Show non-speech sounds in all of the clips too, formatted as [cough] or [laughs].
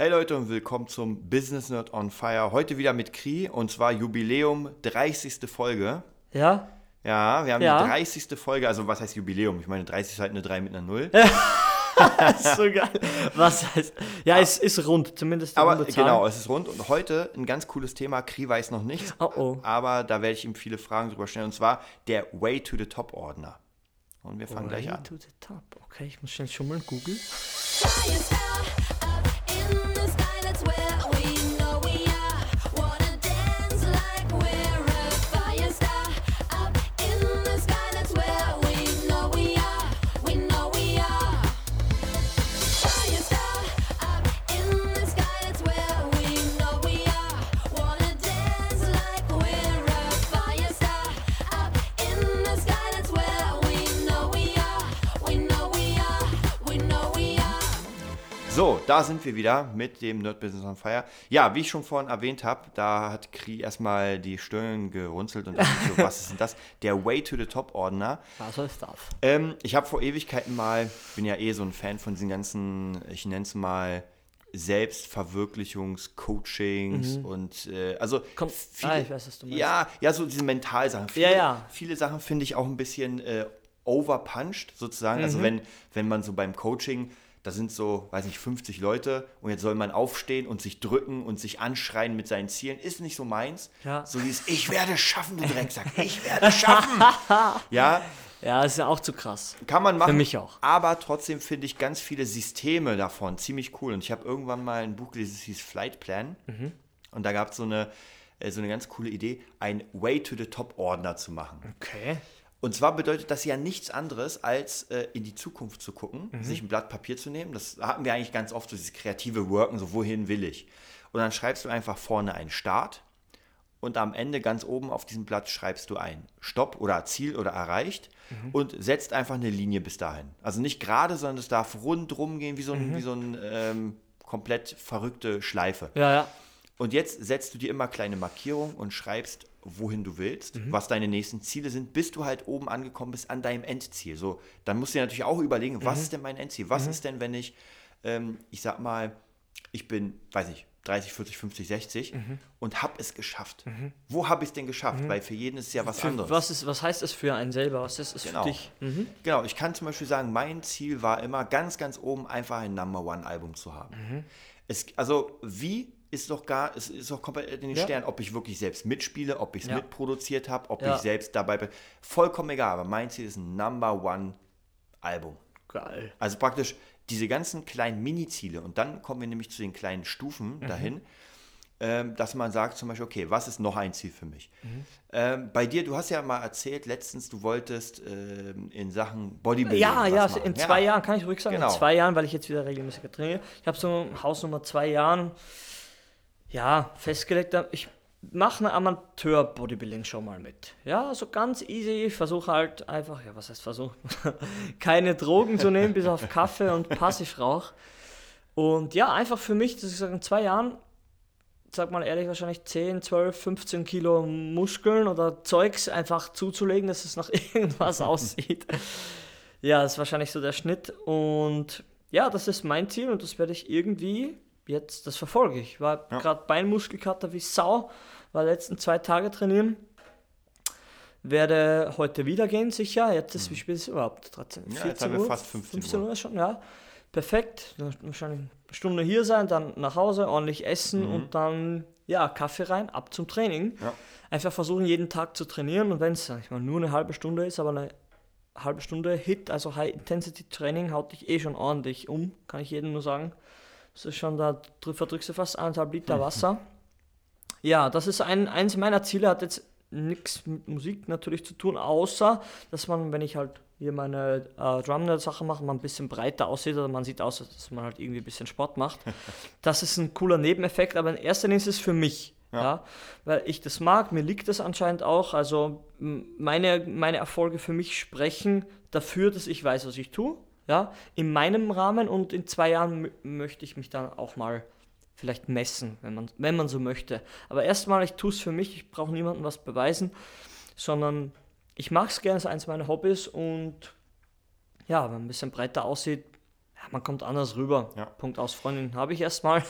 Hey Leute und willkommen zum Business Nerd on Fire. Heute wieder mit Kri und zwar Jubiläum 30. Folge. Ja? Ja, wir haben Ja. die 30. Folge, also was heißt Jubiläum? Ich meine, 30 ist halt eine 3 mit einer 0. [laughs] Das ist so geil. Was heißt. Ja, es ist rund, zumindest Aber runde Zahl. genau, es ist rund und heute ein ganz cooles Thema. Kri weiß noch nichts, Oh oh. aber da werde ich ihm viele Fragen drüber stellen und zwar der Way to the Top Ordner. Und wir fangen gleich Way an. to the top. Okay, ich muss schnell schummeln. Google. Da sind wir wieder mit dem Nerd Business on Fire. Ja, wie ich schon vorhin erwähnt habe, da hat Kri erstmal die Stirn gerunzelt und dachte so, [laughs] was ist denn das? Der Way to the Top Ordner. Was ist das? Ähm, ich habe vor Ewigkeiten mal, bin ja eh so ein Fan von diesen ganzen, ich nenne es mal Selbstverwirklichungs-Coachings und äh, also Komm, viele, ah, ich weiß, was du meinst. ja, ja, so diese Mentalsachen. Viele, Ja, ja. viele Sachen finde ich auch ein bisschen äh, overpunched sozusagen. Mhm. Also wenn, wenn man so beim Coaching, da sind so, weiß nicht, 50 Leute und jetzt soll man aufstehen und sich drücken und sich anschreien mit seinen Zielen, ist nicht so meins. Ja. So dieses, ich werde schaffen, du Drecksack, ich [laughs] werde schaffen. ja, Ja, ist ja auch zu krass. kann man machen. Für mich auch. Aber trotzdem finde ich ganz viele Systeme davon ziemlich cool. Und ich habe irgendwann mal ein Buch gelesen, das hieß Flight Plan. Mhm. Und da gab so es äh, so eine ganz coole Idee, ein Way to the Top Ordner zu machen. Okay. Und zwar bedeutet das ja nichts anderes, als äh, in die Zukunft zu gucken, Mhm. sich ein Blatt Papier zu nehmen. Das hatten wir eigentlich ganz oft, so dieses kreative Worken, so wohin will ich. Und dann schreibst du einfach vorne einen Start und am Ende ganz oben auf diesem Blatt schreibst du ein Stopp oder Ziel oder erreicht Mhm. und setzt einfach eine Linie bis dahin. Also nicht gerade, sondern es darf rundrum gehen, wie so ein, Mhm. wie so ein ähm, komplett verrückte Schleife. Ja, ja. Und jetzt setzt du dir immer kleine Markierungen und schreibst, wohin du willst, Mhm. was deine nächsten Ziele sind, bis du halt oben angekommen bist an deinem Endziel. So, dann musst du dir natürlich auch überlegen, Mhm. was ist denn mein Endziel? Was ist denn, wenn ich, ähm, ich sag mal, ich bin, weiß nicht, 30, 40, 50, 60 Mhm. und habe es geschafft. Wo habe ich es denn geschafft? Weil für jeden ist es ja was anderes. Was, ist, was heißt das für einen selber? Was ist es Genau. für dich? Mhm. Genau, ich kann zum Beispiel sagen, mein Ziel war immer ganz, ganz oben einfach ein Number One Album zu haben. Mhm. Es, also wie ist doch gar, es ist doch komplett in den Ja. Sternen, ob ich wirklich selbst mitspiele, ob ich es Ja. mitproduziert habe, ob Ja. ich selbst dabei bin. Vollkommen egal, aber mein Ziel ist ein Number One Album. Geil. Also praktisch diese ganzen kleinen Mini-Ziele und dann kommen wir nämlich zu den kleinen Stufen dahin, ähm, dass man sagt zum Beispiel, okay, was ist noch ein Ziel für mich? Ähm, bei dir, du hast ja mal erzählt letztens, du wolltest ähm, in Sachen Bodybuilding Ja, ja, machen. in zwei Jahren kann ich ruhig sagen. Genau. In zwei Jahren, weil ich jetzt wieder regelmäßiger trainiere. Ich habe so Hausnummer zwei Jahren, ja, festgelegt. Ich mache eine Amateur-Bodybuilding-Show mal mit. Ja, so ganz easy. Ich versuche halt einfach, ja, was heißt versuchen? [laughs] Keine Drogen zu nehmen, bis auf Kaffee und Passivrauch. Und ja, einfach für mich, dass ich sage, in zwei Jahren, sag mal ehrlich, wahrscheinlich 10, 12, 15 Kilo Muskeln oder Zeugs einfach zuzulegen, dass es nach [laughs] irgendwas aussieht. Ja, das ist wahrscheinlich so der Schnitt. Und ja, das ist mein Ziel und das werde ich irgendwie jetzt, das verfolge ich. War Ja. gerade Beinmuskelkater wie Sau, war letzten zwei Tage trainieren. Werde heute wieder gehen, sicher. Jetzt ist, wie spät ist es überhaupt? 13, Mhm. Ja, jetzt haben wir fast 15 15 Uhr. Uhr schon, ja. Perfekt. Wahrscheinlich eine Stunde hier sein, dann nach Hause, ordentlich essen und dann, ja, Kaffee rein, ab zum Training. Mhm. Ja. Einfach versuchen, jeden Tag zu trainieren und wenn es, ich mal, nur eine halbe Stunde ist, aber eine halbe Stunde Hit, also High-Intensity-Training, haut dich eh schon ordentlich um, kann ich jedem nur sagen. Das ist schon, da drü- verdrückst du fast eineinhalb Liter Wasser. Ja, das ist ein, eins meiner Ziele, hat jetzt nichts mit Musik natürlich zu tun, außer, dass man, wenn ich halt hier meine äh, Drum-Sache mache, man ein bisschen breiter aussieht oder man sieht aus, dass man halt irgendwie ein bisschen Sport macht. [laughs] Das ist ein cooler Nebeneffekt, aber in erster Linie ist es für mich. Ja. weil ich das mag, mir liegt das anscheinend auch. Also meine, meine Erfolge für mich sprechen dafür, dass ich weiß, was ich tue. Ja, in meinem Rahmen und in zwei Jahren mö- möchte ich mich dann auch mal vielleicht messen, wenn man, wenn man so möchte. Aber erstmal, ich tue es für mich, ich brauche niemandem was beweisen, sondern ich mache es gerne, es ist eins meiner Hobbys und ja, wenn man ein bisschen breiter aussieht, ja, man kommt anders rüber. Ja. Punkt aus, Freundin habe ich erstmal.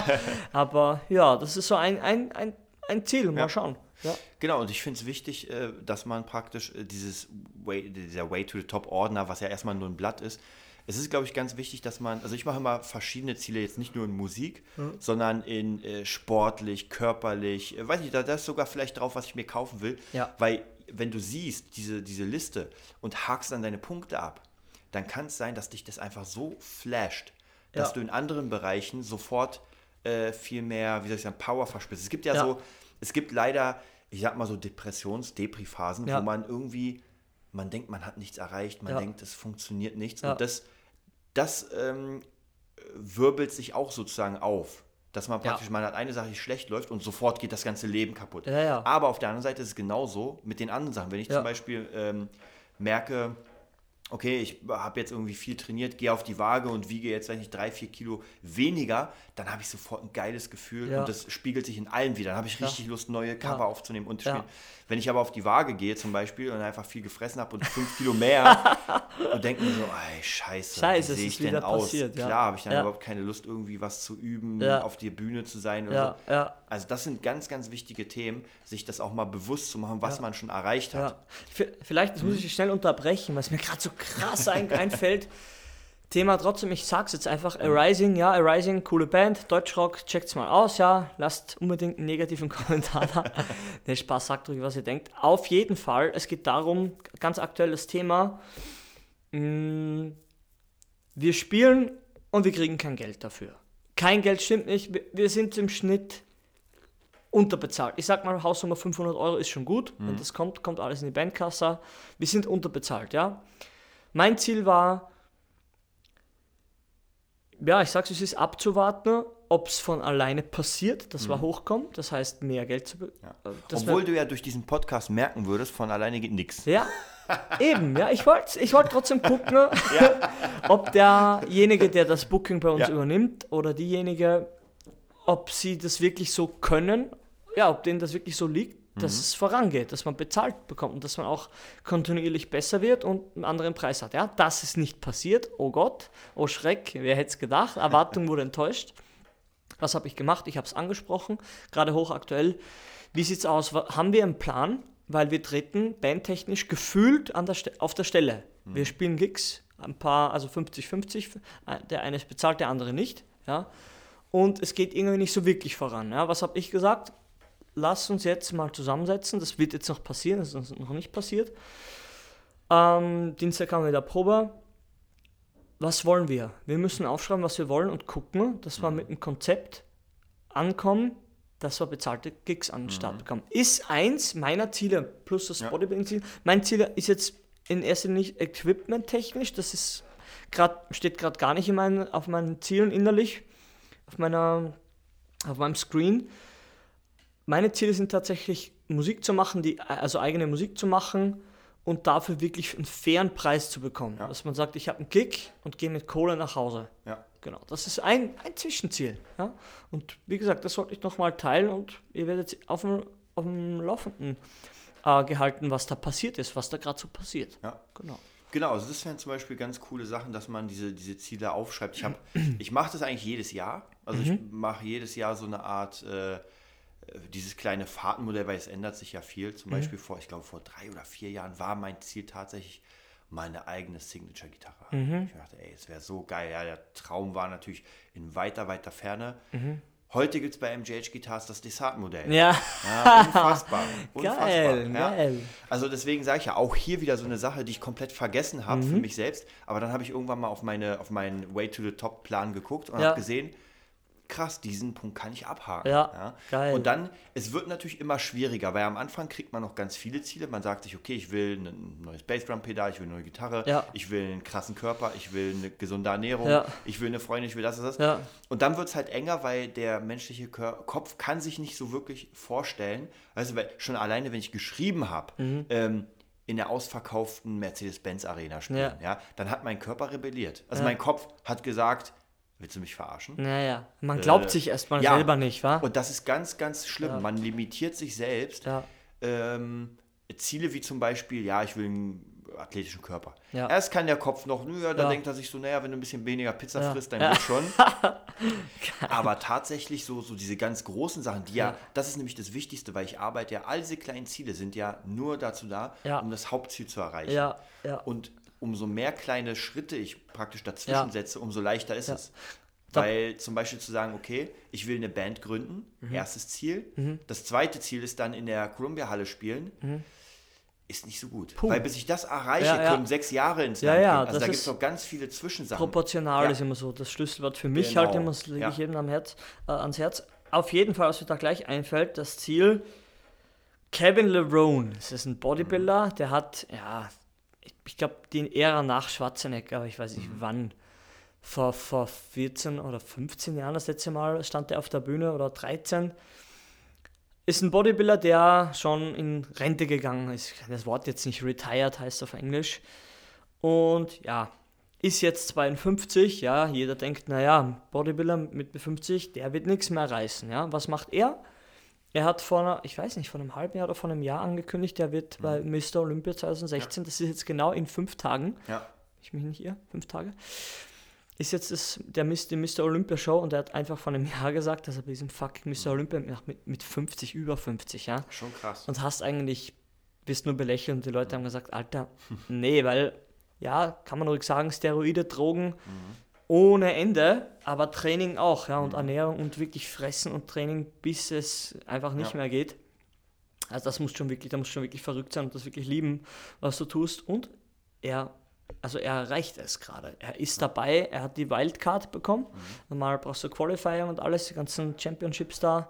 [laughs] Aber ja, das ist so ein, ein, ein, ein Ziel. Mal Ja. schauen. Ja. Genau, und ich finde es wichtig, äh, dass man praktisch äh, dieses Way, dieser Way to the Top Ordner, was ja erstmal nur ein Blatt ist, es ist, glaube ich, ganz wichtig, dass man, also ich mache immer verschiedene Ziele, jetzt nicht nur in Musik, sondern in äh, sportlich, körperlich, äh, weiß nicht, da, da ist sogar vielleicht drauf, was ich mir kaufen will, Ja. weil wenn du siehst, diese, diese Liste und hakst dann deine Punkte ab, dann kann es sein, dass dich das einfach so flasht, dass Ja. du in anderen Bereichen sofort äh, viel mehr, wie soll ich sagen, Power verspürst. Es gibt ja, Ja. so, es gibt leider, ich sag mal so Depressions-, Depri-Phasen, Ja. wo man irgendwie, man denkt, man hat nichts erreicht, man Ja. denkt, es funktioniert nichts. Ja. Und das, das ähm, wirbelt sich auch sozusagen auf. Dass man praktisch, man hat eine Sache, die schlecht läuft und sofort geht das ganze Leben kaputt. Aber auf der anderen Seite ist es genauso mit den anderen Sachen. Wenn ich zum Beispiel ähm, merke, okay, ich habe jetzt irgendwie viel trainiert, gehe auf die Waage und wiege jetzt, wenn ich drei, vier Kilo weniger, dann habe ich sofort ein geiles Gefühl Ja. und das spiegelt sich in allem wieder. Dann habe ich Ja. richtig Lust, neue Cover Ja. aufzunehmen und zu Ja. spielen. Wenn ich aber auf die Waage gehe zum Beispiel und einfach viel gefressen habe und fünf Kilo mehr [laughs] und denke mir so, ey, scheiße, Scheiße, wie sehe ich denn aus? passiert, ja. Klar habe ich dann Ja. überhaupt keine Lust, irgendwie was zu üben, Ja. auf der Bühne zu sein oder Ja, so. Also das sind ganz, ganz wichtige Themen, sich das auch mal bewusst zu machen, was Ja. man schon erreicht hat. Ja. Vielleicht, muss ich schnell unterbrechen, was mir gerade so krass ein, [laughs] einfällt. Thema trotzdem, ich sag's jetzt einfach, Arising, ja, Arising, coole Band, Deutschrock, checkt's mal aus, ja, lasst unbedingt einen negativen [laughs] Kommentar da. ne, Spaß, sagt ruhig, was ihr denkt. Auf jeden Fall, es geht darum, ganz aktuelles Thema, mh, wir spielen und wir kriegen kein Geld dafür. Kein Geld stimmt nicht, wir, wir sind im Schnitt unterbezahlt. Ich sag mal, Hausnummer 500 Euro ist schon gut. Wenn das kommt, kommt alles in die Bandkasse. Wir sind unterbezahlt, ja. Mein Ziel war, ja, ich sag's, es ist abzuwarten, ob es von alleine passiert, dass wir hochkommen. Das heißt, mehr Geld zu Ja. äh, Obwohl du ja durch diesen Podcast merken würdest, von alleine geht nichts. ja, [laughs] eben, ja. Ich wollte ich wollt trotzdem gucken, [laughs] ob derjenige, der das Booking bei uns Ja. übernimmt, oder diejenige, ob sie das wirklich so können, ja, ob denen das wirklich so liegt, dass es vorangeht, dass man bezahlt bekommt und dass man auch kontinuierlich besser wird und einen anderen Preis hat. Ja, das ist nicht passiert. Oh Gott, oh Schreck, wer hätte es gedacht? Erwartung wurde enttäuscht. Was habe ich gemacht? Ich habe es angesprochen, gerade hochaktuell. Wie sieht's aus? Wa- Haben wir einen Plan? Weil wir treten bandtechnisch gefühlt an der Ste auf der Stelle. Wir spielen Gigs, ein paar, also 50-50. äh, Der eine ist bezahlt, der andere nicht. Ja? Und es geht irgendwie nicht so wirklich voran. Ja? Was habe ich gesagt? Lass uns jetzt mal zusammensetzen. Das wird jetzt noch passieren, das ist uns noch nicht passiert. Ähm, Dienstag haben wir da Probe. Was wollen wir? Wir müssen aufschreiben, was wir wollen und gucken, dass wir mit einem Konzept ankommen, dass wir bezahlte Gigs an den Start bekommen. Ist eins meiner Ziele, plus das Ja. Bodybuilding-Ziel. Mein Ziel ist jetzt in erster Linie nicht equipment-technisch, das ist grad, steht gerade gar nicht in meinen, auf meinen Zielen innerlich, auf, meiner, auf meinem Screen. Meine Ziele sind tatsächlich Musik zu machen, die, also eigene Musik zu machen und dafür wirklich einen fairen Preis zu bekommen. Ja. Dass man sagt, ich habe einen Gig und gehe mit Kohle nach Hause. Ja. Genau, das ist ein, ein Zwischenziel. Ja? Und wie gesagt, das wollte ich nochmal teilen und ihr werdet auf dem, auf dem Laufenden äh, gehalten, was da passiert ist, was da gerade so passiert. Ja. Genau. Genau, also das wären zum Beispiel ganz coole Sachen, dass man diese, diese Ziele aufschreibt. Ich, hab- [clears throat] ich mache das eigentlich jedes Jahr. Also ich mache jedes Jahr so eine Art, äh, dieses kleine Fahrtenmodell, weil es ändert sich ja viel. Zum Beispiel vor, ich glaube, vor drei oder vier Jahren war mein Ziel tatsächlich meine eigene Signature-Gitarre. Ich dachte, ey, es wäre so geil. Ja, der Traum war natürlich in weiter, weiter Ferne. Heute gibt es bei MJH Guitars das Desart-Modell. Ja, Ja, unfassbar. [laughs] unfassbar. Geil, ja. geil. Also deswegen sage ich ja, auch hier wieder so eine Sache, die ich komplett vergessen habe Mhm. für mich selbst. Aber dann habe ich irgendwann mal auf, meine, auf meinen Way to the Top Plan geguckt und Ja. habe gesehen, krass, diesen Punkt kann ich abhaken. Ja, geil. Und dann, es wird natürlich immer schwieriger, weil am Anfang kriegt man noch ganz viele Ziele. Man sagt sich, okay, ich will ein neues Bassdrum-Pedal, ich will eine neue Gitarre, Ja. ich will einen krassen Körper, ich will eine gesunde Ernährung, Ja. ich will eine Freundin, ich will das und das. Ja. Und dann wird es halt enger, weil der menschliche Kör Kopf kann sich nicht so wirklich vorstellen. Also weil schon alleine, wenn ich geschrieben habe, Mhm. ähm, in der ausverkauften Mercedes-Benz-Arena spielen, ja. Ja. dann hat mein Körper rebelliert. Also Ja. mein Kopf hat gesagt, willst du mich verarschen? Naja, man glaubt Äh, sich erstmal ja. selber nicht, wa? Und das ist ganz, ganz schlimm. Ja. Man limitiert sich selbst. Ja. Ähm, Ziele wie zum Beispiel, ja, ich will ein athletischen Körper. Ja. Erst kann der Kopf noch, naja, da Ja. denkt er sich so, naja, wenn du ein bisschen weniger Pizza frisst, dann Ja. schon. [laughs] Aber tatsächlich so, so diese ganz großen Sachen, die ja, Ja. das ist nämlich das Wichtigste, weil ich arbeite ja, all diese kleinen Ziele sind ja nur dazu da, Ja. um das Hauptziel zu erreichen. Ja, ja. Und umso mehr kleine Schritte ich praktisch dazwischen Ja. setze, umso leichter ist Ja. es. Weil zum Beispiel zu sagen, okay, ich will eine Band gründen, Mhm. erstes Ziel. Das zweite Ziel ist dann in der Columbia-Halle spielen. Ist nicht so gut. Mhm. Puh. Weil bis ich das erreiche, Ja, ja. können sechs Jahre ins Ja, Land ja, gehen. Also das da gibt es noch ganz viele Zwischensachen. Proportional Ja. ist immer so das Schlüsselwort für mich Genau. halt immer, das lege Ja. ich jedem am Herz, äh, ans Herz. Auf jeden Fall, was mir da gleich einfällt, das Ziel, Kevin Lerone, das ist ein Bodybuilder, der hat, ja, ich, glaube, die Ära nach Schwarzenegger, aber ich weiß nicht wann, vor, vor 14 oder 15 Jahren das letzte Mal stand er auf der Bühne oder 13. Ist ein Bodybuilder, der schon in Rente gegangen ist. Das Wort jetzt nicht retired heißt auf Englisch. Und ja, ist jetzt 52, ja, jeder denkt, naja, Bodybuilder mit 50, der wird nichts mehr reißen, ja. Was macht er? Er hat vor einer, ich weiß nicht, vor einem halben Jahr oder vor einem Jahr angekündigt, er wird bei Mr. Olympia 2016, das ist jetzt genau in fünf Tagen, Ja. ich mich nicht irre, fünf Tage, ist jetzt das, der Mr. die Mr. Olympia Show und er hat einfach vor einem Jahr gesagt, dass er bei diesem fucking Mr. Olympia macht mit, mit 50, über 50, ja Schon krass. und hast eigentlich, bist nur belächelt und die Leute haben gesagt, Alter, nee, weil, ja, kann man ruhig sagen, Steroide, Drogen ohne Ende, aber Training auch, ja, und Ernährung und wirklich fressen und Training, bis es einfach nicht Ja. mehr geht. Also das muss schon wirklich, da muss schon wirklich verrückt sein und das wirklich lieben, was du tust. Und er, also er erreicht es gerade. Er ist dabei, er hat die Wildcard bekommen. Normal brauchst du Qualifying und alles, die ganzen Championships da,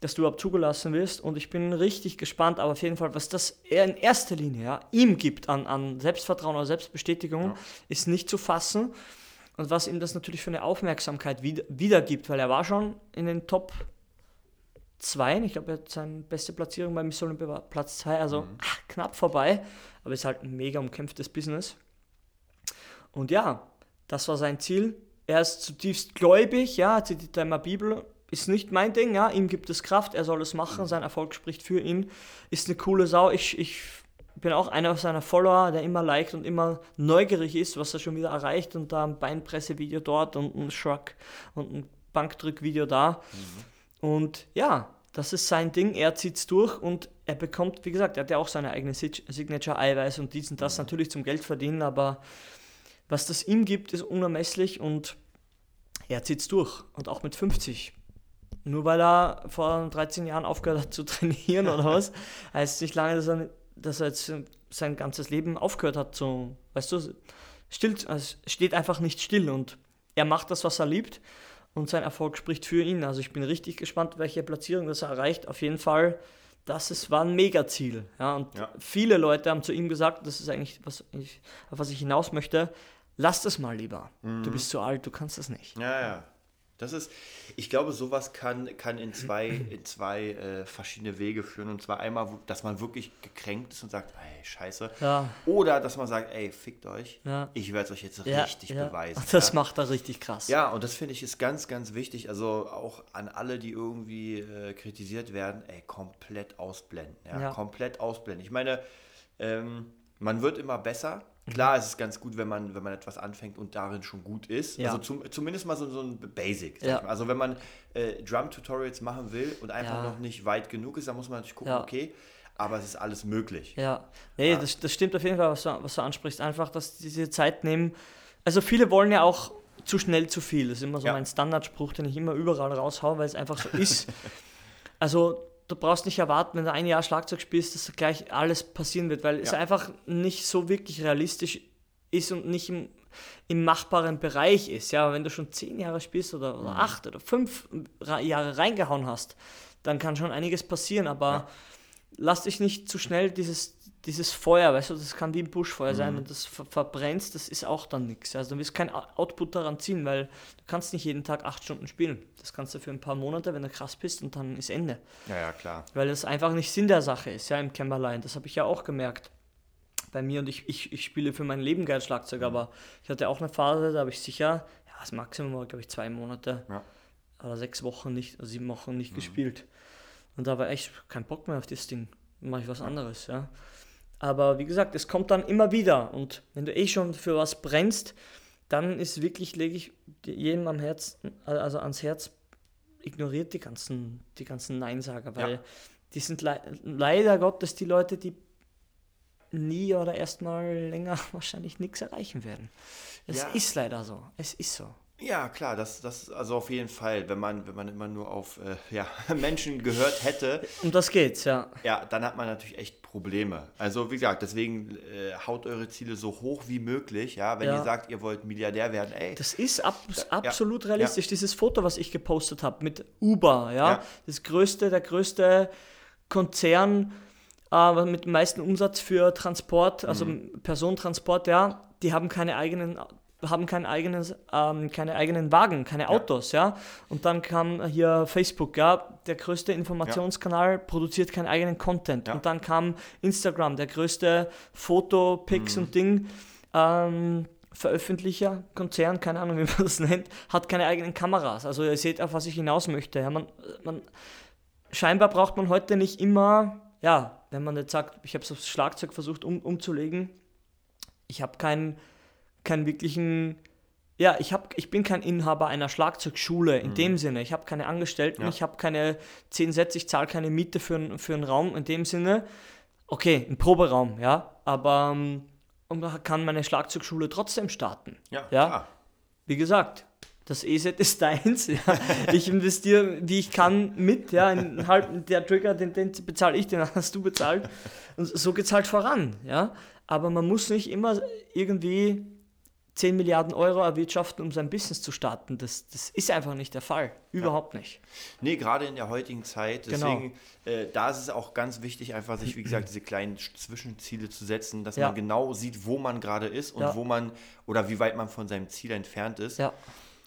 dass du überhaupt zugelassen wirst. Und ich bin richtig gespannt, aber auf jeden Fall, was das er in erster Linie ja, ihm gibt an, an Selbstvertrauen oder Selbstbestätigung, Ja. ist nicht zu fassen. Und was ihm das natürlich für eine Aufmerksamkeit wieder, wiedergibt, weil er war schon in den Top 2, ich glaube, er hat seine beste Platzierung beim Miss Olympia war Platz 2, also ach, knapp vorbei, aber ist halt ein mega umkämpftes Business. Und ja, das war sein Ziel. Er ist zutiefst gläubig, ja, zitiert immer Bibel, ist nicht mein Ding, ja, ihm gibt es Kraft, er soll es machen, sein Erfolg spricht für ihn, ist eine coole Sau. Ich, ich bin auch einer seiner Follower, der immer liked und immer neugierig ist, was er schon wieder erreicht und da ein Beinpressevideo dort und ein Shrug und ein Bankdrückvideo da. Und ja, das ist sein Ding, er zieht es durch und er bekommt, wie gesagt, er hat ja auch seine eigene Sig- Signature-Eiweiß und dies und das natürlich zum Geld verdienen, aber was das ihm gibt, ist unermesslich und er zieht es durch und auch mit 50. Nur weil er vor 13 Jahren aufgehört hat zu trainieren oder [laughs] was, heißt nicht lange, dass er, dass er jetzt sein ganzes Leben aufgehört hat zu, weißt du, still, also steht einfach nicht still und er macht das, was er liebt und sein Erfolg spricht für ihn. Also ich bin richtig gespannt, welche Platzierung das er erreicht. Auf jeden Fall, das ist, war ein Megaziel. Ja, und Ja. viele Leute haben zu ihm gesagt, das ist eigentlich, was ich, auf was ich hinaus möchte, lass das mal lieber. Du bist zu alt, du kannst das nicht. Ja, ja. Das ist, ich glaube, sowas kann, kann in zwei, in zwei äh, verschiedene Wege führen. Und zwar einmal, dass man wirklich gekränkt ist und sagt, ey, scheiße. Ja. Oder dass man sagt, ey, fickt euch. Ja. Ich werde es euch jetzt Ja, richtig beweisen. [laughs] Das macht er richtig krass. Ja, und das finde ich ist ganz, ganz wichtig. Also auch an alle, die irgendwie äh, kritisiert werden, ey, komplett ausblenden. Ja. komplett ausblenden. Ich meine, ähm, man wird immer besser. Klar, es ist ganz gut, wenn man, wenn man etwas anfängt und darin schon gut ist. Ja. Also zum, zumindest mal so, so ein Basic. sag Ja. ich mal. Also wenn man äh, Drum-Tutorials machen will und einfach Ja. noch nicht weit genug ist, dann muss man natürlich gucken, okay, aber es ist alles möglich. Ja, nee. Das, das stimmt auf jeden Fall, was du, was du ansprichst. Einfach, dass diese Zeit nehmen. Also viele wollen ja auch zu schnell zu viel. Das ist immer so mein Standardspruch, den ich immer überall raushau, weil es einfach so ist. [laughs] Also du brauchst nicht erwarten, wenn du ein Jahr Schlagzeug spielst, dass gleich alles passieren wird, weil es Ja. einfach nicht so wirklich realistisch ist und nicht im, im machbaren Bereich ist. Ja, wenn du schon zehn Jahre spielst oder, Mhm. oder acht oder fünf Jahre reingehauen hast, dann kann schon einiges passieren, aber Ja. lass dich nicht zu schnell dieses, dieses Feuer, weißt du, das kann wie ein Buschfeuer Mhm. sein und das ver verbrennst, das ist auch dann nichts. Also du wirst kein Out- Output daran ziehen, weil du kannst nicht jeden Tag acht Stunden spielen. Das kannst du für ein paar Monate, wenn du krass bist und dann ist Ende. Ja, ja, klar. Weil das einfach nicht Sinn der Sache ist, ja, im Kämmerlein. Das habe ich ja auch gemerkt. Bei mir und ich, ich, ich spiele für mein Leben gern Schlagzeug, Mhm. aber ich hatte auch eine Phase, da habe ich sicher, ja, das Maximum war, glaube ich, zwei Monate Ja. oder sechs Wochen nicht, oder sieben Wochen Mhm. nicht gespielt. Und da war echt kein Bock mehr auf das Ding. Dann mache ich was anderes, ja. Aber wie gesagt, es kommt dann immer wieder. Und wenn du eh schon für was brennst, dann ist wirklich, lege ich jedem am Herz, also ans Herz, ignoriert die ganzen, die ganzen Neinsager, weil Ja. die sind le leider Gottes die Leute, die nie oder erstmal länger [laughs] wahrscheinlich nichts erreichen werden. Es Ja. ist leider so. Es ist so. Ja, klar, das, das also auf jeden Fall. Wenn man, wenn man immer nur auf äh, ja, [laughs] Menschen gehört hätte, Um das geht's, ja. ja, dann hat man natürlich echt Probleme. Also wie gesagt, deswegen äh, haut eure Ziele so hoch wie möglich. Ja, wenn Ja. ihr sagt, ihr wollt Milliardär werden, ey, Das ist ab, ja, absolut ja. realistisch. Dieses Foto, was ich gepostet habe mit Uber, ja, Ja. das größte, der größte Konzern äh, mit dem meisten Umsatz für Transport, also Mhm. Personentransport, ja, die haben keine eigenen haben kein eigenes, ähm, keine eigenen Wagen, keine Autos, ja. Und dann kam hier Facebook, ja, der größte Informationskanal produziert keinen eigenen Content. Ja. Und dann kam Instagram, der größte Foto, Pics Mhm. und Ding, ähm, Veröffentlicher, Konzern, keine Ahnung, [laughs] wie man das nennt, hat keine eigenen Kameras. Also ihr seht, auf was ich hinaus möchte. Ja, man, man, scheinbar braucht man heute nicht immer, ja, wenn man jetzt sagt, ich habe es aufs Schlagzeug versucht um, umzulegen, ich habe keinen, keinen wirklichen, ja, ich, hab, ich bin kein Inhaber einer Schlagzeugschule in dem Sinne. Ich habe keine Angestellten, Ja. ich habe keine zehn Sätze, ich zahle keine Miete für, einen- für einen Raum in dem Sinne. Okay, ein Proberaum, ja, aber ähm, und da kann meine Schlagzeugschule trotzdem starten. ja, ja. klar. Wie gesagt, das ESET [laughs] ist deins. Ja. Ich investiere, wie ich kann, mit. Ja. In halb, der Trigger, den, den bezahle ich, den hast du bezahlt. Und so geht es halt voran. Ja. Aber man muss nicht immer irgendwie 10 Milliarden Euro erwirtschaften, um sein Business zu starten. Das, das ist einfach nicht der Fall. Überhaupt nicht. Nee, gerade in der heutigen Zeit. Genau. Deswegen, äh, da ist es auch ganz wichtig, einfach sich, wie gesagt, [clears throat] diese kleinen Sch- Zwischenziele zu setzen, dass Ja. man genau sieht, wo man gerade ist und Ja. wo man oder wie weit man von seinem Ziel entfernt ist. Ja.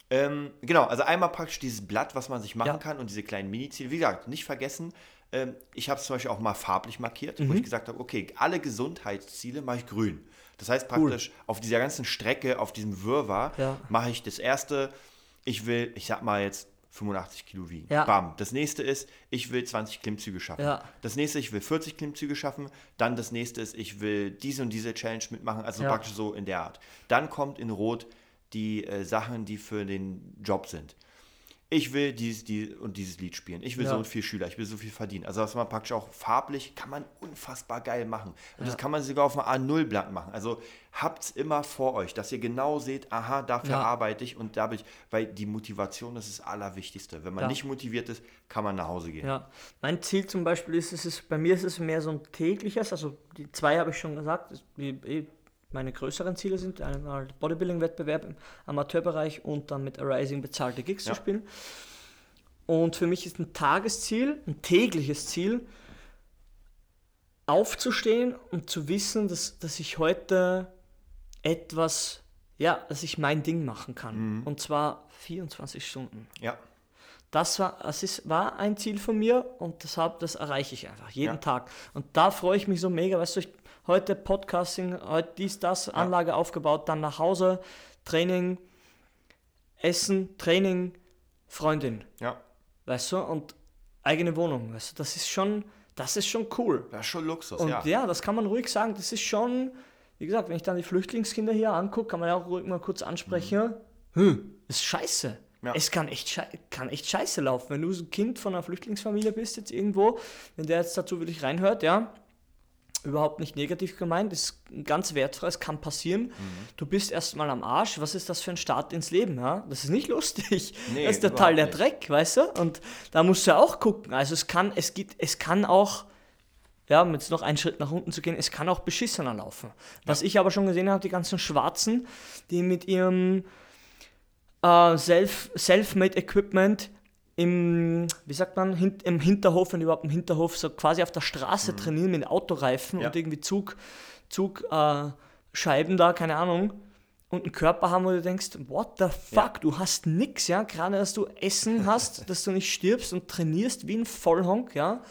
Ähm, genau, also einmal praktisch dieses Blatt, was man sich machen Ja. kann und diese kleinen Mini-Ziele. Wie gesagt, nicht vergessen, ähm, ich habe es zum Beispiel auch mal farblich markiert, Mhm. wo ich gesagt habe, okay, alle Gesundheitsziele mache ich grün. Das heißt praktisch, auf dieser ganzen Strecke, auf diesem Wirrwarr, Ja. mache ich das erste, ich will, ich sag mal jetzt 85 Kilo wiegen. Ja. Bam. Das nächste ist, ich will 20 Klimmzüge schaffen. Ja. Das nächste, ich will 40 Klimmzüge schaffen. Dann das nächste ist, ich will diese und diese Challenge mitmachen. Also Ja. praktisch so in der Art. Dann kommt in Rot die äh, Sachen, die für den Job sind. Ich will dieses die, und dieses Lied spielen. Ich will Ja. so und viel Schüler. Ich will so viel verdienen. Also was man praktisch auch farblich kann man unfassbar geil machen. Und das kann man sogar auf einem A0-Blatt machen. Also habt's immer vor euch, dass ihr genau seht, aha, dafür Ja. arbeite ich und da bin ich, weil die Motivation das ist das Allerwichtigste. Wenn man Ja. nicht motiviert ist, kann man nach Hause gehen. Ja, mein Ziel zum Beispiel ist, es ist bei mir ist es mehr so ein tägliches, also die zwei habe ich schon gesagt, die, meine größeren Ziele sind einmal Bodybuilding-Wettbewerb im Amateurbereich und dann mit Arising bezahlte Gigs Ja. zu spielen. Und für mich ist ein Tagesziel, ein tägliches Ziel, aufzustehen und zu wissen, dass, dass ich heute etwas, ja, dass ich mein Ding machen kann. Und zwar 24 Stunden. Ja. Das war, das ist, war ein Ziel von mir und deshalb, das erreiche ich einfach jeden Ja. Tag. Und da freue ich mich so mega, weißt du, ich, heute Podcasting, heute dies, das, Anlage aufgebaut, dann nach Hause, Training, Essen, Training, Freundin, Ja. weißt du, und eigene Wohnung, weißt du, das ist schon, das ist schon cool. Das ist schon Luxus, Und ja. ja. das kann man ruhig sagen. Das ist schon, wie gesagt, wenn ich dann die Flüchtlingskinder hier angucke, kann man ja auch ruhig mal kurz ansprechen. Hm, ist scheiße. Ja. Es kann echt, kann echt scheiße laufen. Wenn du so ein Kind von einer Flüchtlingsfamilie bist, jetzt irgendwo, wenn der jetzt dazu wirklich reinhört, ja, überhaupt nicht negativ gemeint, ist ganz wertfrei, es kann passieren. Mhm. Du bist erstmal am Arsch, was ist das für ein Start ins Leben? Ja? Das ist nicht lustig. Nee, das ist total der überhaupt Dreck, weißt du? Und da musst du ja auch gucken. Also es kann, es gibt, es kann auch, ja, um jetzt noch einen Schritt nach unten zu gehen, es kann auch beschissener laufen. Was ich aber schon gesehen habe, die ganzen Schwarzen, die mit ihrem äh, Self, Self-Made Equipment im, wie sagt man, hin, im Hinterhof, wenn überhaupt im Hinterhof, so quasi auf der Straße trainieren mit Autoreifen Ja. und irgendwie Zug, Zug äh, Scheiben da, keine Ahnung. Und einen Körper haben, wo du denkst, what the fuck, du hast nix, ja, gerade dass du Essen hast, [laughs] dass du nicht stirbst und trainierst wie ein Vollhonk, ja,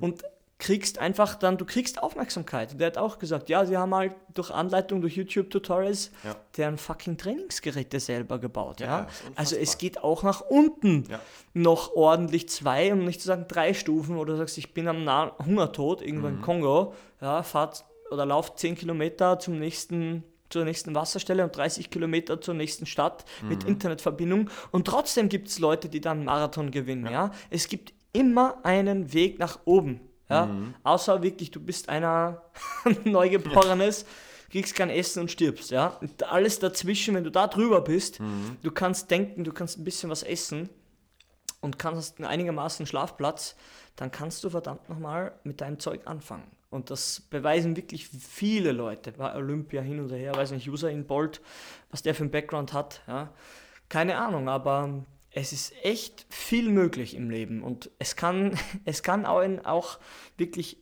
und kriegst einfach dann, du kriegst Aufmerksamkeit. Der hat auch gesagt, ja, sie haben halt durch Anleitung, durch YouTube-Tutorials Ja. deren fucking Trainingsgeräte selber gebaut, Ja, ja. Also es geht auch nach unten Ja. noch ordentlich zwei, um nicht zu sagen drei Stufen, oder du sagst, ich bin am nahen Hungertod irgendwo Mhm. im Kongo, ja, fahrt oder laufe 10 Kilometer zum nächsten, zur nächsten Wasserstelle und 30 Kilometer zur nächsten Stadt mit Internetverbindung. Und trotzdem gibt es Leute, die dann einen Marathon gewinnen. Ja. Es gibt immer einen Weg nach oben. Ja. Außer wirklich, du bist einer [laughs] Neugeborenes, kriegst kein Essen und stirbst. Ja. Und alles dazwischen, wenn du da drüber bist, du kannst denken, du kannst ein bisschen was essen und kannst einen einigermaßen Schlafplatz, dann kannst du verdammt nochmal mit deinem Zeug anfangen. Und das beweisen wirklich viele Leute bei Olympia hin und her, weiß nicht, Usain Bolt, was der für einen Background hat, ja. Keine Ahnung, aber es ist echt viel möglich im Leben und es kann, [laughs] es kann einen auch wirklich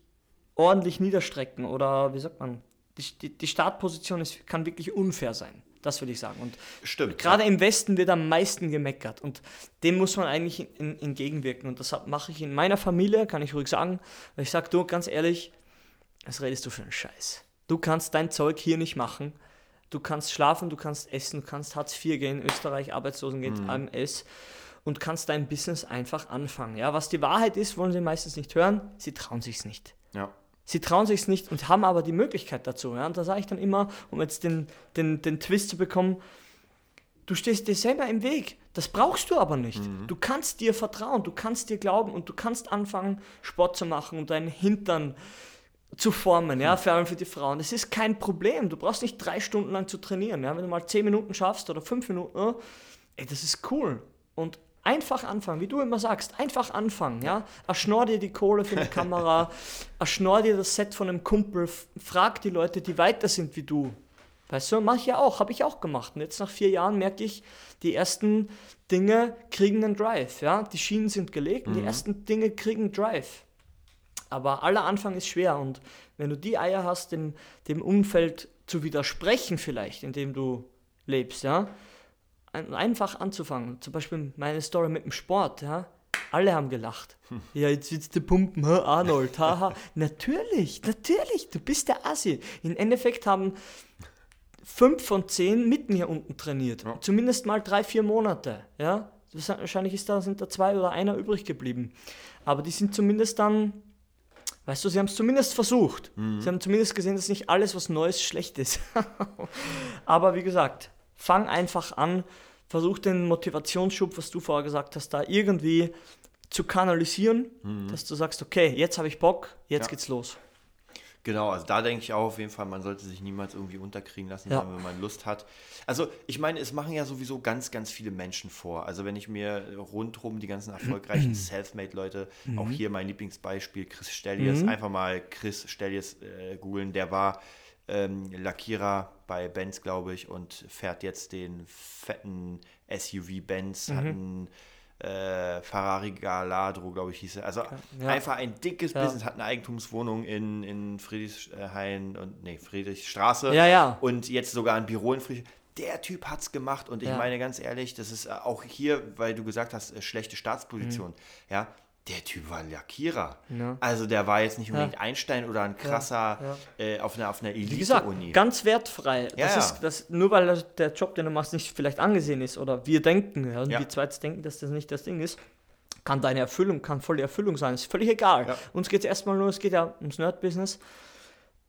ordentlich niederstrecken oder wie sagt man, die, die, Startposition ist, kann wirklich unfair sein. Das würde ich sagen. Und Stimmt. Gerade im Westen wird am meisten gemeckert und dem muss man eigentlich entgegenwirken. Und das mache ich in meiner Familie, kann ich ruhig sagen. Weil ich sage, du, ganz ehrlich, was redest du für einen Scheiß? Du kannst dein Zeug hier nicht machen. Du kannst schlafen, du kannst essen, du kannst Hartz IV gehen, Österreich Arbeitslosengeld, AMS und kannst dein Business einfach anfangen. Ja, was die Wahrheit ist, wollen sie meistens nicht hören. Sie trauen sich's nicht. Ja. Sie trauen sich nicht und haben aber die Möglichkeit dazu. Ja? Und da sage ich dann immer, um jetzt den, den, den Twist zu bekommen, du stehst dir selber im Weg. Das brauchst du aber nicht. Du kannst dir vertrauen, du kannst dir glauben und du kannst anfangen, Sport zu machen und deinen Hintern zu formen, ja, vor allem für die Frauen. Das ist kein Problem. Du brauchst nicht drei Stunden lang zu trainieren. Ja? Wenn du mal zehn Minuten schaffst oder fünf Minuten, ja, ey, das ist cool. Und einfach anfangen, wie du immer sagst, einfach anfangen, ja. Erschnorr dir die Kohle für eine Kamera, [laughs] erschnorr dir das Set von einem Kumpel, frag die Leute, die weiter sind wie du. Weißt du, mach ich ja auch, habe ich auch gemacht. Und jetzt nach vier Jahren merke ich, die ersten Dinge kriegen einen Drive, ja. Die Schienen sind gelegt und die ersten Dinge kriegen einen Drive. Aber aller Anfang ist schwer und wenn du die Eier hast, dem, dem Umfeld zu widersprechen vielleicht, in dem du lebst, ja, ein, einfach anzufangen. Zum Beispiel meine Story mit dem Sport, ja. Alle haben gelacht. Ja, jetzt willst du pumpen, hä, Arnold, haha. [laughs] natürlich, natürlich, du bist der Assi. Im Endeffekt haben fünf von zehn mit mir unten trainiert. Zumindest mal drei, vier Monate, ja. Wahrscheinlich ist da, sind da zwei oder einer übrig geblieben. Aber die sind zumindest dann Weißt du, sie haben es zumindest versucht. Sie haben zumindest gesehen, dass nicht alles, was Neues, schlecht ist. [laughs] Aber wie gesagt, fang einfach an, versuch den Motivationsschub, was du vorher gesagt hast, da irgendwie zu kanalisieren, dass du sagst, okay, jetzt habe ich Bock, jetzt Ja. geht's los. Genau, also da denke ich auch auf jeden Fall, man sollte sich niemals irgendwie unterkriegen lassen, Ja. wenn man Lust hat. Also ich meine, es machen ja sowieso ganz, ganz viele Menschen vor. Also wenn ich mir rundherum die ganzen erfolgreichen [clears throat] Selfmade-Leute, auch hier mein Lieblingsbeispiel, Chris Stellies, einfach mal Chris Stellies äh, googeln, der war ähm, Lackierer bei Benz, glaube ich, und fährt jetzt den fetten SUV Benz, hat einen äh, Ferrari Galadro, glaube ich, hieß er. Also Ja. einfach ein dickes Ja. Business, hat eine Eigentumswohnung in, in Friedrichshain und nee, Friedrichstraße. Ja, ja. Und jetzt sogar ein Büro in Friedrich. Der Typ hat's gemacht und ich Ja. meine ganz ehrlich, das ist äh, auch hier, weil du gesagt hast, äh, schlechte Staatsposition. Mhm. Ja, der Typ war ein Lackierer. Ja. Also der war jetzt nicht unbedingt Einstein oder ein krasser ja. Äh, auf einer, auf einer Wie gesagt, Elite-Uni. ganz wertfrei. Ja, das ja. ist das, nur weil der Job, den du machst, nicht vielleicht angesehen ist oder wir denken, ja, Ja. wir zwei jetzt denken, dass das nicht das Ding ist, kann deine Erfüllung, kann voll die Erfüllung sein. Ist völlig egal. Ja. Uns geht es erstmal nur, es geht ja ums Nerd-Business.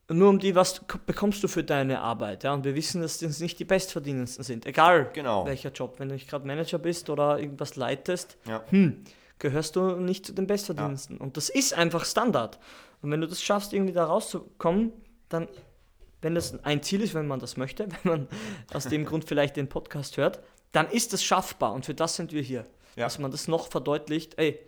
Nur um die, was bekommst du für deine Arbeit. Ja? Und wir wissen, dass das nicht die Bestverdienendsten sind. Egal Genau. welcher Job. Wenn du nicht gerade Manager bist oder irgendwas leitest, Ja. hm, gehörst du nicht zu den Bestverdienendsten. Und das ist einfach Standard. Und wenn du das schaffst, irgendwie da rauszukommen, dann, wenn das ein Ziel ist, wenn man das möchte, [laughs] wenn man aus dem Grund vielleicht den Podcast hört, dann ist das schaffbar. Und für das sind wir hier. Ja. Dass man das noch verdeutlicht, ey,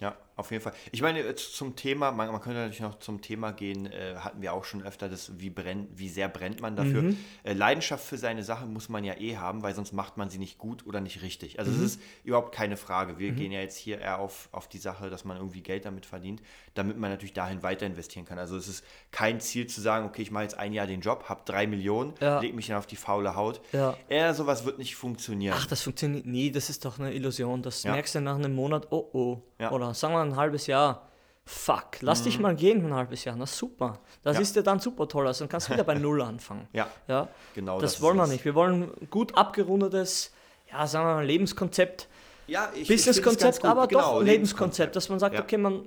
Ja, auf jeden Fall. Ich meine, äh, zum Thema, man, man könnte natürlich noch zum Thema gehen, äh, hatten wir auch schon öfter, das, wie, brennt, wie sehr brennt man dafür. Mhm. Äh, Leidenschaft für seine Sache muss man ja eh haben, weil sonst macht man sie nicht gut oder nicht richtig. Also Mhm. es ist überhaupt keine Frage. Wir gehen ja jetzt hier eher auf, auf die Sache, dass man irgendwie Geld damit verdient, damit man natürlich dahin weiter investieren kann. Also es ist kein Ziel zu sagen, okay, ich mache jetzt ein Jahr den Job, habe drei Millionen, Ja. leg mich dann auf die faule Haut. Ja. Eher sowas wird nicht funktionieren. ach, das funktioniert nie, das ist doch eine Illusion. Das Ja. merkst du nach einem Monat, oh oh. Ja. Oder sagen wir ein halbes Jahr. Fuck, lass dich mal gehen für ein halbes Jahr. Na super. Das Ja. ist dir dann super toll. Also dann kannst du wieder bei Null anfangen. [laughs] Ja, Ja, genau. das, ist wollen wir nicht. Wir wollen ein gut abgerundetes, ja, sagen wir mal, Lebenskonzept, Ja, ich, ich Businesskonzept, gut. aber Genau, doch ein Lebenskonzept, dass man sagt, Ja. okay, man,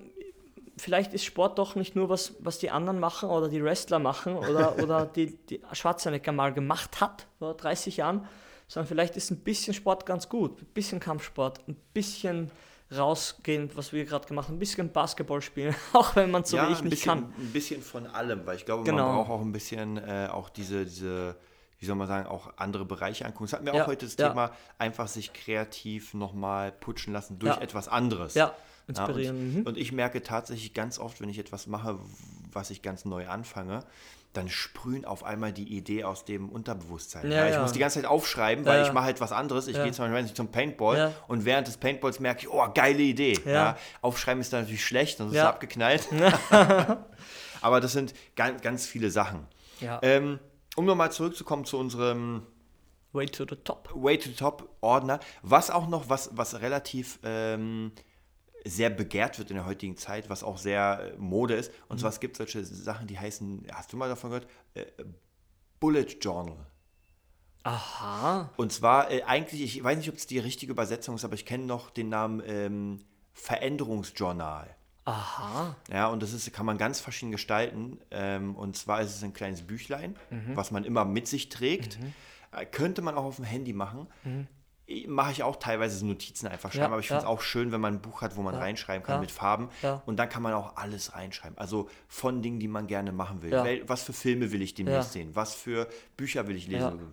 vielleicht ist Sport doch nicht nur was, was die anderen machen oder die Wrestler machen oder, [laughs] oder die, die Schwarzenegger mal gemacht hat vor 30 Jahren, sondern vielleicht ist ein bisschen Sport ganz gut. Ein bisschen Kampfsport, ein bisschen rausgehen, was wir gerade gemacht haben, ein bisschen Basketball spielen, [laughs] auch wenn man so wie ich ein nicht bisschen, kann. ein bisschen von allem, weil ich glaube, Genau. man braucht auch ein bisschen äh, auch diese, diese, wie soll man sagen, auch andere Bereiche angucken. Das hatten wir Ja, auch heute das ja. Thema, einfach sich kreativ nochmal putschen lassen durch Ja. etwas anderes. Ja, Ja, inspirieren. und, mhm. und ich merke tatsächlich ganz oft, wenn ich etwas mache, was ich ganz neu anfange, dann sprühen auf einmal die Idee aus dem Unterbewusstsein. Ja, Ja, ich ja. muss die ganze Zeit aufschreiben, weil Ja, ich ja. mache halt was anderes. Ich Ja. gehe zum Beispiel zum Paintball Ja. und während des Paintballs merke ich, oh, geile Idee. Ja. Ja. Aufschreiben ist dann natürlich schlecht, sonst ist Ja. es abgeknallt. [laughs] [laughs] Aber das sind ganz, ganz viele Sachen. Ja. Ähm, um nochmal zurückzukommen zu unserem Way to the top. Way to the Top Ordner, was auch noch, was, was relativ ähm, sehr begehrt wird in der heutigen Zeit, was auch sehr äh, Mode ist. Und Mhm. zwar es gibt solche Sachen, die heißen, hast du mal davon gehört? Äh, Bullet Journal. Aha. Und zwar äh, eigentlich, ich weiß nicht, ob es die richtige Übersetzung ist, aber ich kenne noch den Namen ähm, Veränderungsjournal. Aha. Ja, und das ist, kann man ganz verschieden gestalten. Ähm, und zwar ist es ein kleines Büchlein, Mhm. was man immer mit sich trägt. Äh, könnte man auch auf dem Handy machen. Ich- Mache ich auch teilweise Notizen einfach schreiben, Mhm. Ja, aber ich finde es ja. auch schön, wenn man ein Buch hat, wo man reinschreiben kann ja, mit Farben. ja. Und dann kann man auch alles reinschreiben. Also von Dingen, die man gerne machen will. Ja. Was für Filme will ich demnächst Ja. sehen? Was für Bücher will ich lesen? Ja.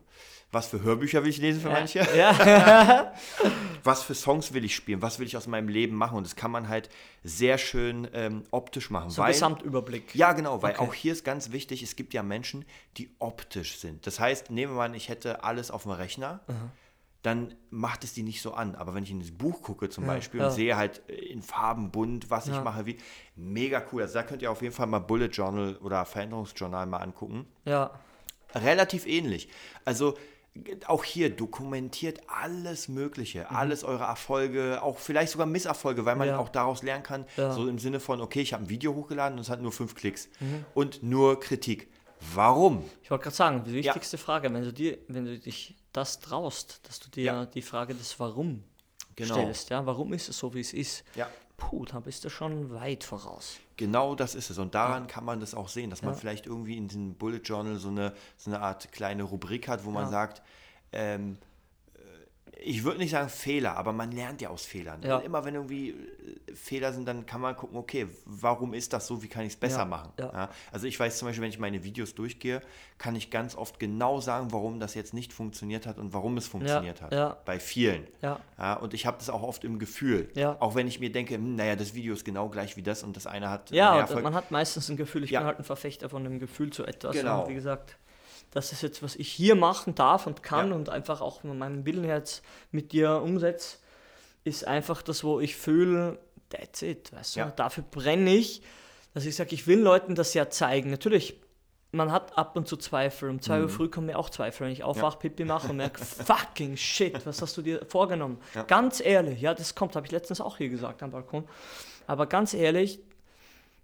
Was für Hörbücher will ich lesen für manche? [laughs] Ja. [laughs] was für Songs will ich spielen, was will ich aus meinem Leben machen. Und das kann man halt sehr schön ähm, optisch machen. So Gesamtüberblick. ja, genau, weil Okay. auch hier ist ganz wichtig, es gibt ja Menschen, die optisch sind. Das heißt, nehmen wir mal an, ich hätte alles auf dem Rechner, dann macht es die nicht so an. Aber wenn ich in das Buch gucke zum Beispiel ja. und sehe halt äh, in Farben bunt, was ich Ja. mache, wie mega cool. Also da könnt ihr auf jeden Fall mal Bullet Journal oder Veränderungsjournal mal angucken Ja. relativ ähnlich. Also g- auch hier dokumentiert alles Mögliche, alles eure Erfolge, auch vielleicht sogar Misserfolge, weil man Mhm. Ja. auch daraus lernen kann, Ja. Mhm. so im Sinne von, okay, ich habe ein Video hochgeladen und es hat nur fünf Klicks und nur Kritik. Warum? Ich wollte gerade sagen, die wichtigste Frage, wenn du dir, wenn du dich das traust, dass du dir Ja. die Frage des Warum Genau. stellst, ja, warum ist es so, wie es ist? Ja. Puh, da bist du schon weit voraus. Genau das ist es. Und daran kann man das auch sehen, dass man vielleicht irgendwie in diesem Bullet Journal so eine, so eine Art kleine Rubrik hat, wo man Ja. sagt, ähm, äh, ich würde nicht sagen Fehler, aber man lernt ja aus Fehlern. Ja. Immer wenn irgendwie äh, Fehler sind, dann kann man gucken, okay, warum ist das so, wie kann ich es besser Ja, machen? ja. Also ich weiß zum Beispiel, wenn ich meine Videos durchgehe, kann ich ganz oft genau sagen, warum das jetzt nicht funktioniert hat und warum es funktioniert hat. Bei vielen. Und ich habe das auch oft im Gefühl. Auch wenn ich mir denke, hm, naja, das Video ist genau gleich wie das und das eine hat Ja, mehr und Erfolg. man hat meistens ein Gefühl, ich bin halt ein Verfechter von dem Gefühl zu etwas. Genau. Und wie gesagt, das ist jetzt, was ich hier machen darf und kann Ja. und einfach auch mit meinem Willen jetzt mit dir umsetze, ist einfach das, wo ich fühle, that's it, weißt du, Ja. dafür brenne ich, dass ich sage, ich will Leuten das ja zeigen. Natürlich, man hat ab und zu Zweifel. Um Mhm. 2 Uhr früh kommen mir auch Zweifel, wenn ich aufwache, Pipi mache und merke, [laughs] fucking shit, was hast du dir vorgenommen? Ganz ehrlich, ja, das kommt, habe ich letztens auch hier gesagt am Balkon. Aber ganz ehrlich,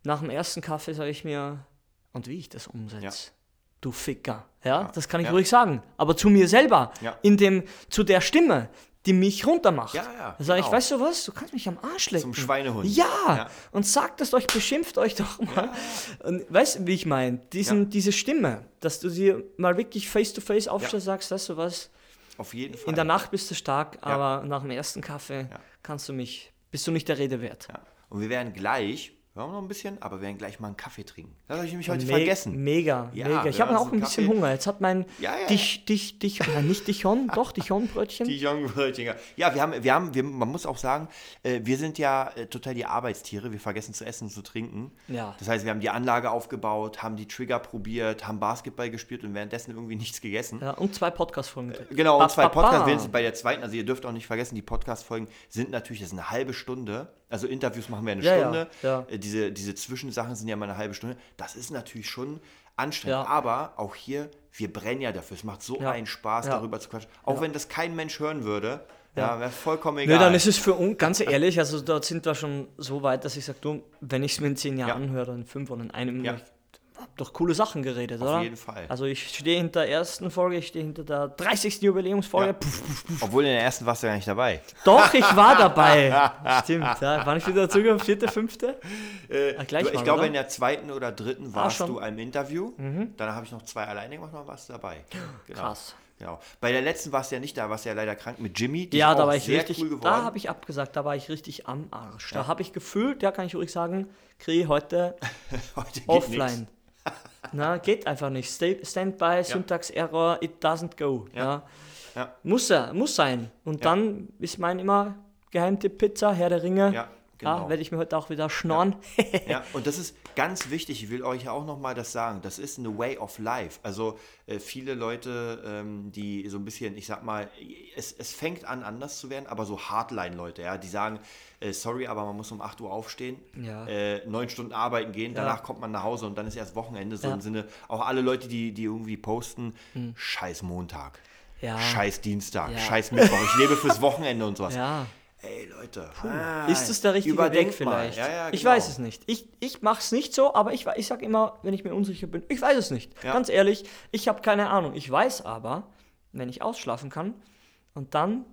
nach dem ersten Kaffee sage ich mir, und wie ich das umsetze, Ja. Du Ficker. Ja, das kann ich Ja. ruhig sagen. Aber zu mir selber, Ja. in dem, zu der Stimme, die mich runtermacht. Ja, ja, Da sage ich, genau. weißt du was, du kannst mich am Arsch lecken. Zum Schweinehund. Ja, Ja. und sagt es euch, beschimpft euch doch mal. Und weißt du, wie ich meine? Diesen, Ja. Diese Stimme, dass du sie mal wirklich face to face aufstellst, sagst, weißt du was, Auf jeden Fall. in der Nacht bist du stark, aber nach dem ersten Kaffee Ja. kannst du mich, bist du nicht der Rede wert. Ja. Und wir werden gleich, wir haben noch ein bisschen, aber wir werden gleich mal einen Kaffee trinken. Das habe ich nämlich heute Me- vergessen. Mega, Ja, mega. Ich habe auch ein bisschen Kaffee. Hunger. Jetzt hat mein Ja, ja, Dich, Dich, Dich, nein, nicht Dichon, [laughs] doch, Dichon-Brötchen. Dijon-Brötchen. Ja, wir haben, wir haben, wir, man muss auch sagen, äh, wir sind ja äh, total die Arbeitstiere. Wir vergessen zu essen und zu trinken. Ja. Das heißt, wir haben die Anlage aufgebaut, haben die Trigger probiert, haben Basketball gespielt und währenddessen irgendwie [laughs] nichts gegessen. Ja, und zwei Podcast-Folgen. Genau, und zwei sind bei der zweiten, also ihr dürft auch nicht vergessen, die Podcast-Folgen sind natürlich, das ist eine halbe Stunde. Also Interviews machen wir eine Ja, ja, Stunde. ja. Äh, Diese, diese Zwischensachen sind ja mal eine halbe Stunde. Das ist natürlich schon anstrengend. Ja. Aber auch hier, wir brennen ja dafür. Es macht so Ja. einen Spaß, Ja. darüber zu quatschen. Auch wenn das kein Mensch hören würde, ja, wäre vollkommen egal. dann ist es für uns, ganz ehrlich, also dort sind wir schon so weit, dass ich sage, du, wenn ich es mir in zehn Jahren Ja. anhöre, oder in fünf oder in einem, Ja. Ich doch coole Sachen geredet, Auf oder? jeden Fall. Also ich stehe hinter der ersten Folge, ich stehe hinter der 30. Jubiläumsfolge. Ja. Puff, puff, puff. Obwohl in der ersten warst du ja nicht dabei. Doch, ich war dabei. [laughs] Stimmt, ja. Wann ich wieder dazugekommen? Vierte, fünfte? Ah, gleich Du, ich glaube, oder? in der zweiten oder dritten warst schon. Mhm. du im Interview. Dann habe ich noch zwei alleine gemacht, dann warst du dabei. Genau. Krass. Genau. Bei der letzten warst du ja nicht da, warst du ja leider krank mit Jimmy. Die Ja, da war ich sehr richtig, cool geworden. da habe ich abgesagt, da war ich richtig am Arsch. Da habe ich gefühlt, ja, kann ich ruhig sagen, kriege ich heute [laughs] Heute offline. nix. Na, geht einfach nicht. Standby, Syntax-Error, it doesn't go. Ja. Ja. Muss, er, muss sein. Und dann ist mein immer Geheimtipp Pizza, Herr der Ringe. Ja, genau. werde ich mir heute auch wieder schnorren. Ja, [laughs] und das ist ganz wichtig, ich will euch auch nochmal das sagen, das ist eine Way of Life. Also äh, viele Leute, ähm, die so ein bisschen, ich sag mal, es, es fängt an anders zu werden, aber so Hardline-Leute, ja, die sagen, äh, sorry, aber man muss um 8 Uhr aufstehen, Ja. äh, neun Stunden arbeiten gehen, danach kommt man nach Hause und dann ist erst Wochenende, so Ja. im Sinne, auch alle Leute, die, die irgendwie posten, scheiß Montag, Ja. scheiß Dienstag, Ja. scheiß Mittwoch, ich lebe fürs [laughs] Wochenende und sowas. Ja. Ey, Leute, Ist es der richtige Weg vielleicht? Ja, ja, Ich genau. weiß es nicht. Ich, ich mache es nicht so, aber ich, ich sage immer, wenn ich mir unsicher bin, ich weiß es nicht. Ja. Ganz ehrlich, ich habe keine Ahnung. Ich weiß aber, wenn ich ausschlafen kann und dann,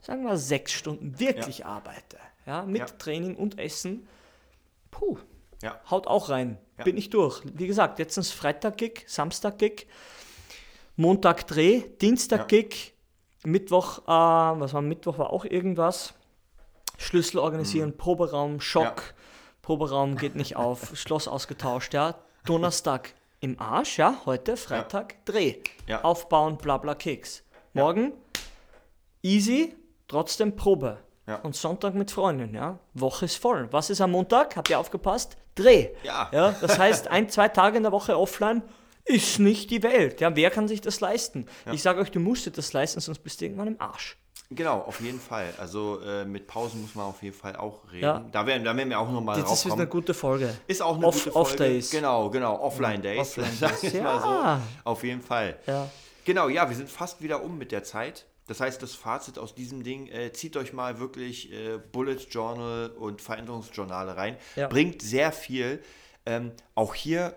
sagen wir, sechs Stunden wirklich arbeite, ja, mit. Training und Essen, puh, haut auch rein. Bin ich durch. Wie gesagt, jetzt ist Freitag-Gig, Samstag-Gig, Montag Dreh, Dienstag-Gig, Mittwoch, äh, was war Mittwoch, war auch irgendwas. Schlüssel organisieren, Proberaum, Schock, Mhm. Ja. Proberaum geht nicht auf, [laughs] Schloss ausgetauscht, ja. Donnerstag im Arsch, ja. Heute, Freitag, Dreh. Ja. Aufbauen, bla bla Keks. Morgen, easy, trotzdem Probe. Ja. Und Sonntag mit Freunden, ja. Woche ist voll. Was ist am Montag? Habt ihr aufgepasst? Dreh. Ja. ja. Das heißt, ein, zwei Tage in der Woche offline ist nicht die Welt. Ja, wer kann sich das leisten? Ich sage euch, du musst dir das leisten, sonst bist du irgendwann im Arsch. Genau, auf jeden Fall. Also äh, mit Pausen muss man auf jeden Fall auch reden. Ja. Da, werden, da werden wir auch nochmal Das drauf ist wieder kommen. eine gute Folge. Ist auch eine Off- gute Folge. Off-Days. Genau, genau. Offline-Days. [laughs] Ich mal ja. so. Auf jeden Fall. Ja. Genau, ja, wir sind fast wieder um mit der Zeit. Das heißt, das Fazit aus diesem Ding, äh, zieht euch mal wirklich äh, Bullet Journal und Veränderungsjournale rein. Ja. Bringt sehr viel. Ähm, auch hier,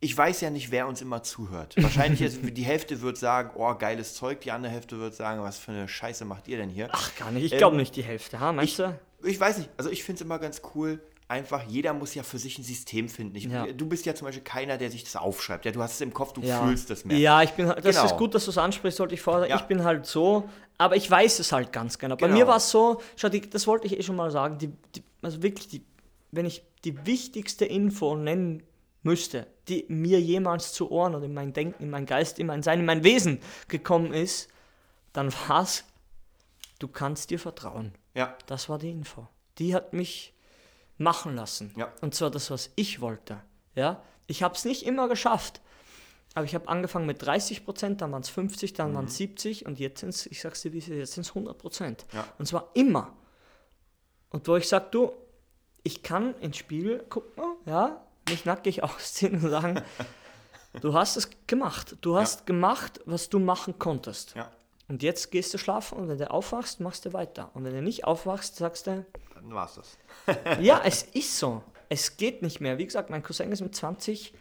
ich weiß ja nicht, wer uns immer zuhört. Wahrscheinlich ist, die Hälfte wird sagen, oh, geiles Zeug, die andere Hälfte wird sagen, was für eine Scheiße macht ihr denn hier? Ach, gar nicht. Ich Ähm, glaube nicht die Hälfte, ha? Meinst du? Ich weiß nicht, also ich finde es immer ganz cool, einfach, jeder muss ja für sich ein System finden. Ich, Ja. Du bist ja zum Beispiel keiner, der sich das aufschreibt. Ja, du hast es im Kopf, du Ja. fühlst das mehr. Ja, ich bin halt- das Genau. ist gut, dass du es ansprichst, sollte ich vorher. Ja. Ich bin halt so, aber ich weiß es halt ganz genau. Bei Genau. mir war es so, schau, die, das wollte ich eh schon mal sagen, die, die, also wirklich, die, wenn ich die wichtigste Info nennen müsste, die mir jemals zu Ohren oder in mein Denken, in mein Geist, in mein Sein, in mein Wesen gekommen ist, dann war es, du kannst dir vertrauen. Ja, Das war die Info. Die hat mich machen lassen. Ja. Und zwar das, was ich wollte. Ja? Ich habe es nicht immer geschafft. Aber ich habe angefangen mit 30 Prozent, dann waren es 50, dann waren es 70 und jetzt sind es, ich sag's dir, jetzt sind es 100 Prozent. Ja. Und zwar immer. Und wo ich sage, du, ich kann ins Spiegel gucken, ja, mich nackig [laughs] ausziehen und sagen, du hast es gemacht. Du hast gemacht, was du machen konntest. ja, Und jetzt gehst du schlafen und wenn du aufwachst, machst du weiter. Und wenn du nicht aufwachst, sagst du, dann war's das. [laughs] ja, es ist so. Es geht nicht mehr. Wie gesagt, mein Cousin ist mit 20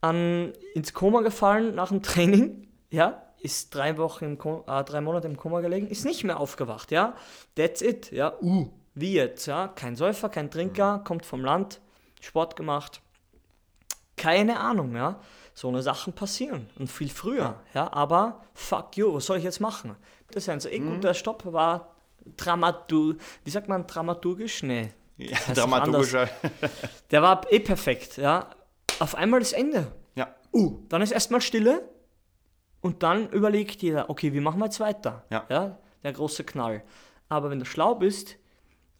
an, ins Koma gefallen nach dem Training. Ja, ist drei Wochen im Ko äh, drei Monate im Koma gelegen, ist nicht mehr aufgewacht. Ja, that's it. Ja, uh, wie jetzt? Ja, kein Säufer, kein Trinker, kommt vom Land, Sport gemacht. Keine Ahnung, ja. So eine Sachen passieren und viel früher, ja. aber fuck you, was soll ich jetzt machen? Das ist ein so eh guter Stopp, war Dramatur, wie sagt man, dramaturgisch? Nee. Ja, dramaturgischer. Der war eh perfekt, ja. Auf einmal das Ende. Ja, Uh, dann ist erstmal Stille und dann überlegt jeder, okay, wie machen wir jetzt weiter? Ja. der große Knall. Aber wenn du schlau bist,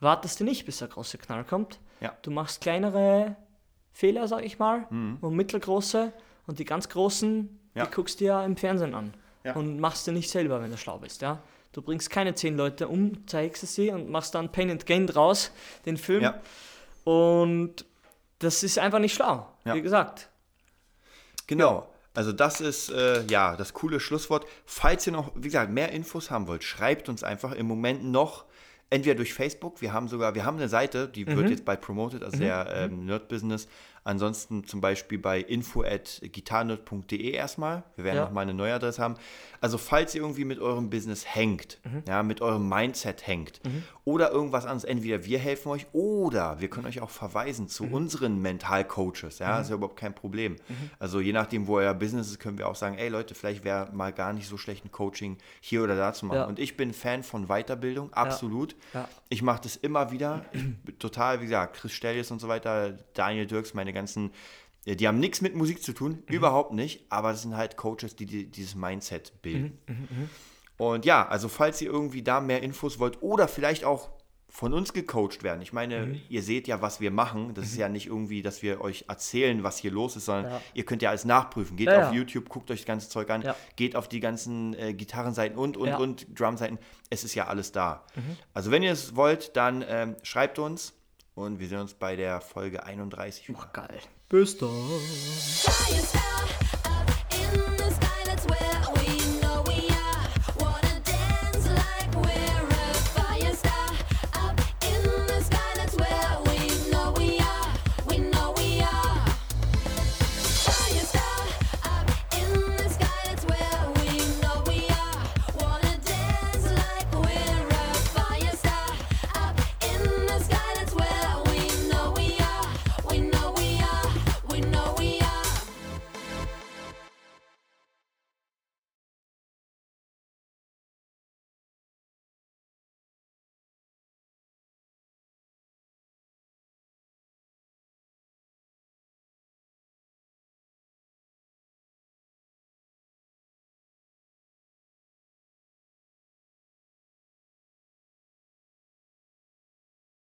wartest du nicht, bis der große Knall kommt. Ja. Du machst kleinere Fehler, sag ich mal, und mittelgroße und die ganz großen, Ja. die guckst du ja im Fernsehen an Ja. und machst du nicht selber, wenn du schlau bist, ja. Du bringst keine zehn Leute um, zeigst sie und machst dann Pain and Gain draus, den Film. ja, Und das ist einfach nicht schlau, wie gesagt. genau. Also das ist äh, ja das coole Schlusswort. Falls ihr noch, wie gesagt, mehr Infos haben wollt, schreibt uns einfach im Moment noch entweder durch Facebook. Wir haben sogar, wir haben eine Seite, die Mhm. wird jetzt bald promoted, also der ähm, Nerd Business. Ansonsten zum Beispiel bei info.gitarnerd.de erstmal. Wir werden Ja. noch mal eine neue Adresse haben. Also falls ihr irgendwie mit eurem Business hängt, ja, mit eurem Mindset hängt oder irgendwas anderes, entweder wir helfen euch oder wir können euch auch verweisen zu unseren Mentalcoaches. Ja, ist ja überhaupt kein Problem. Also je nachdem, wo euer Business ist, können wir auch sagen, ey Leute, vielleicht wäre mal gar nicht so schlecht ein Coaching hier oder da zu machen. Ja. Und ich bin Fan von Weiterbildung, absolut. Ja. Ich mache das immer wieder. Ich total, wie gesagt, Chris Stellies und so weiter, Daniel Dirks, meine ganzen, äh, die haben nichts mit Musik zu tun, überhaupt nicht, aber das sind halt Coaches, die, die dieses Mindset bilden. Und ja, also falls ihr irgendwie da mehr Infos wollt oder vielleicht auch von uns gecoacht werden. Ich meine, Mhm. ihr seht ja, was wir machen. Das ist ja nicht irgendwie, dass wir euch erzählen, was hier los ist, sondern Ja. ihr könnt ja alles nachprüfen. Geht Ja, auf ja. YouTube, guckt euch das ganze Zeug an, geht auf die ganzen äh, Gitarrenseiten und, und, und Drumseiten. Es ist ja alles da. Mhm. Also wenn ihr es wollt, dann ähm, schreibt uns und wir sehen uns bei der Folge 31. Ach, geil. Bis dann.